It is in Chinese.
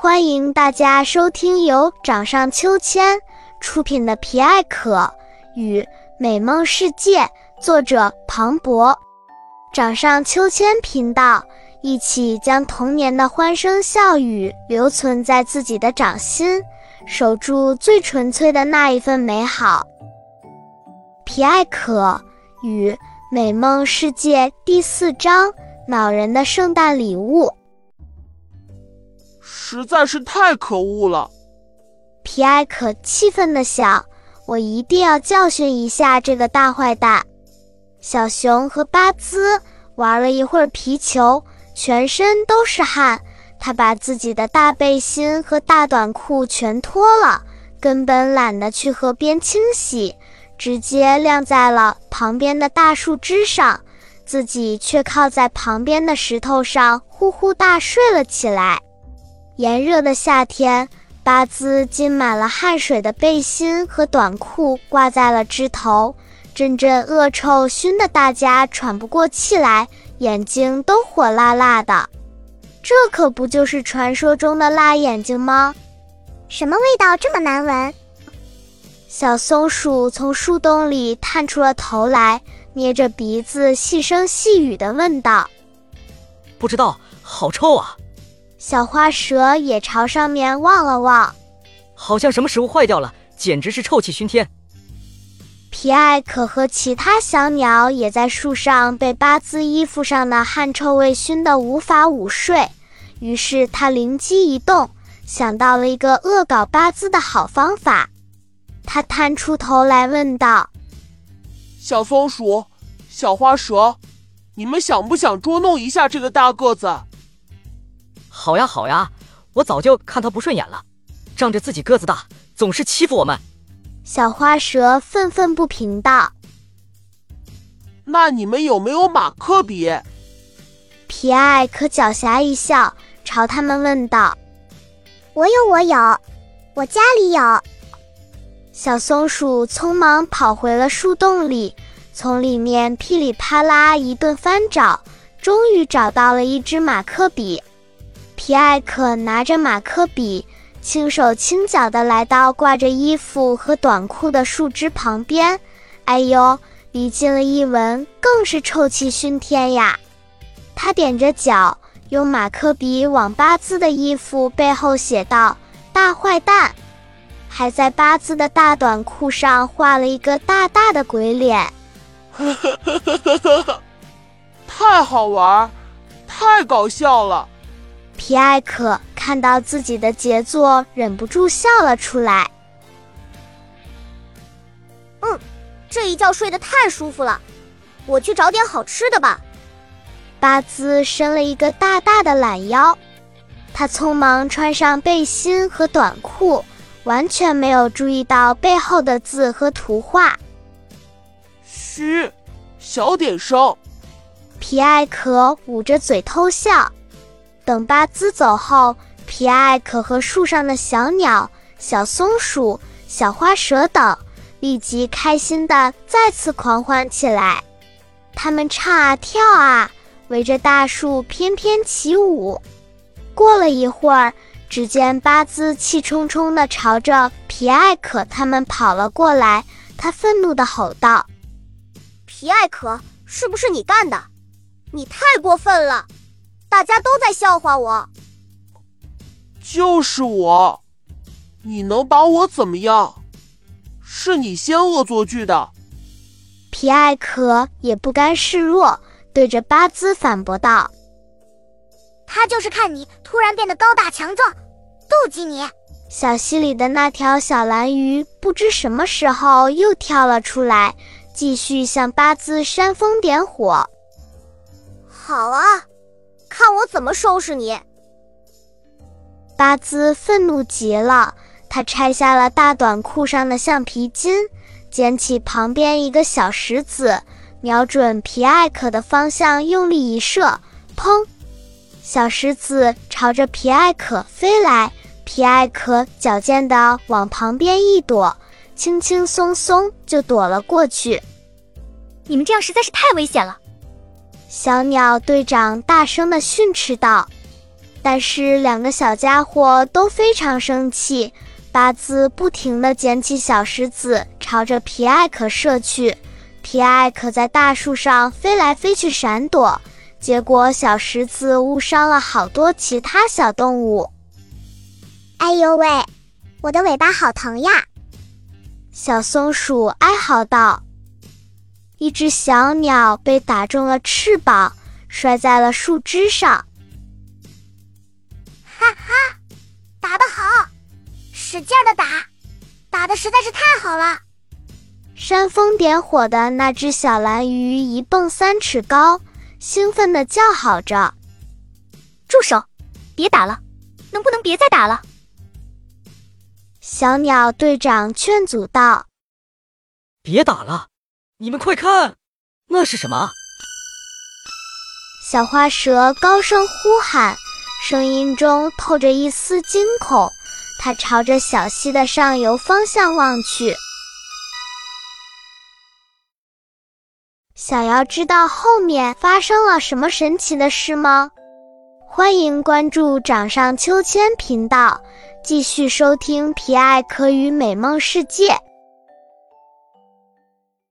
欢迎大家收听由掌上秋千出品的《皮艾可与美梦世界》，作者庞博。掌上秋千频道，一起将童年的欢声笑语留存在自己的掌心，守住最纯粹的那一份美好。《皮艾可与美梦世界》第四章：恼人的圣诞礼物。实在是太可恶了！皮埃可气愤地想：“我一定要教训一下这个大坏蛋。”小熊和巴兹玩了一会儿皮球，全身都是汗。他把自己的大背心和大短裤全脱了，根本懒得去河边清洗，直接晾在了旁边的大树枝上，自己却靠在旁边的石头上呼呼大睡了起来。炎热的夏天，巴兹浸满了汗水的背心和短裤挂在了枝头，阵阵恶臭熏得大家喘不过气来，眼睛都火辣辣的。这可不就是传说中的辣眼睛吗？什么味道这么难闻？小松鼠从树洞里探出了头来，捏着鼻子细声细语地问道：“不知道，好臭啊！”小花蛇也朝上面望了望，好像什么食物坏掉了，简直是臭气熏天。皮艾可和其他小鸟也在树上被巴兹衣服上的汗臭味熏得无法午睡，于是他灵机一动，想到了一个恶搞巴兹的好方法。他探出头来问道：“小松鼠、小花蛇，你们想不想捉弄一下这个大个子？”好呀好呀，我早就看他不顺眼了，仗着自己个子大，总是欺负我们。小花蛇愤愤不平道：“那你们有没有马克笔？”皮埃可狡黠一笑，朝他们问道：“我有，我有，我家里有。”小松鼠匆忙跑回了树洞里，从里面噼里啪啦一顿翻找，终于找到了一支马克笔。皮埃克拿着马克笔，轻手轻脚地来到挂着衣服和短裤的树枝旁边。哎呦，离近了一闻，更是臭气熏天呀！他踮着脚，用马克笔往八字的衣服背后写道：“大坏蛋！”还在八字的大短裤上画了一个大大的鬼脸。呵呵呵呵呵呵呵，太好玩，太搞笑了！皮埃可看到自己的杰作，忍不住笑了出来。嗯，这一觉睡得太舒服了，我去找点好吃的吧。巴兹伸了一个大大的懒腰，他匆忙穿上背心和短裤，完全没有注意到背后的字和图画。嘘，小点声。皮埃可捂着嘴偷笑。等巴兹走后，皮埃可和树上的小鸟、小松鼠、小花蛇等立即开心的再次狂欢起来。他们唱啊跳啊，围着大树翩翩起舞。过了一会儿，只见巴兹气冲冲地朝着皮埃可他们跑了过来，他愤怒地吼道：“皮埃可，是不是你干的？你太过分了！”大家都在笑话我，就是我，你能把我怎么样？是你先恶作剧的。皮艾可也不甘示弱，对着巴兹反驳道：“他就是看你突然变得高大强壮，妒忌你。”小溪里的那条小蓝鱼不知什么时候又跳了出来，继续向巴兹煽风点火。好啊。看我怎么收拾你！巴兹愤怒极了，他拆下了大短裤上的橡皮筋，捡起旁边一个小石子，瞄准皮艾可的方向用力一射，砰！小石子朝着皮艾可飞来，皮艾可矫健地往旁边一躲，轻轻松松就躲了过去。你们这样实在是太危险了！小鸟队长大声地训斥道：“但是两个小家伙都非常生气。八字不停地捡起小石子，朝着皮埃可射去。皮埃可在大树上飞来飞去闪躲，结果小石子误伤了好多其他小动物。哎呦喂，我的尾巴好疼呀！小松鼠哀嚎道。一只小鸟被打中了翅膀，摔在了树枝上。哈哈，打得好！使劲的打，打的实在是太好了！煽风点火的那只小蓝鱼一蹦三尺高，兴奋的叫好着：“住手！别打了，能不能别再打了？”小鸟队长劝阻道：“别打了，你们快看，那是什么？”小花蛇高声呼喊，声音中透着一丝惊恐。它朝着小溪的上游方向望去。想要知道后面发生了什么神奇的事吗？欢迎关注掌上秋千频道，继续收听《皮艾可与美梦世界》。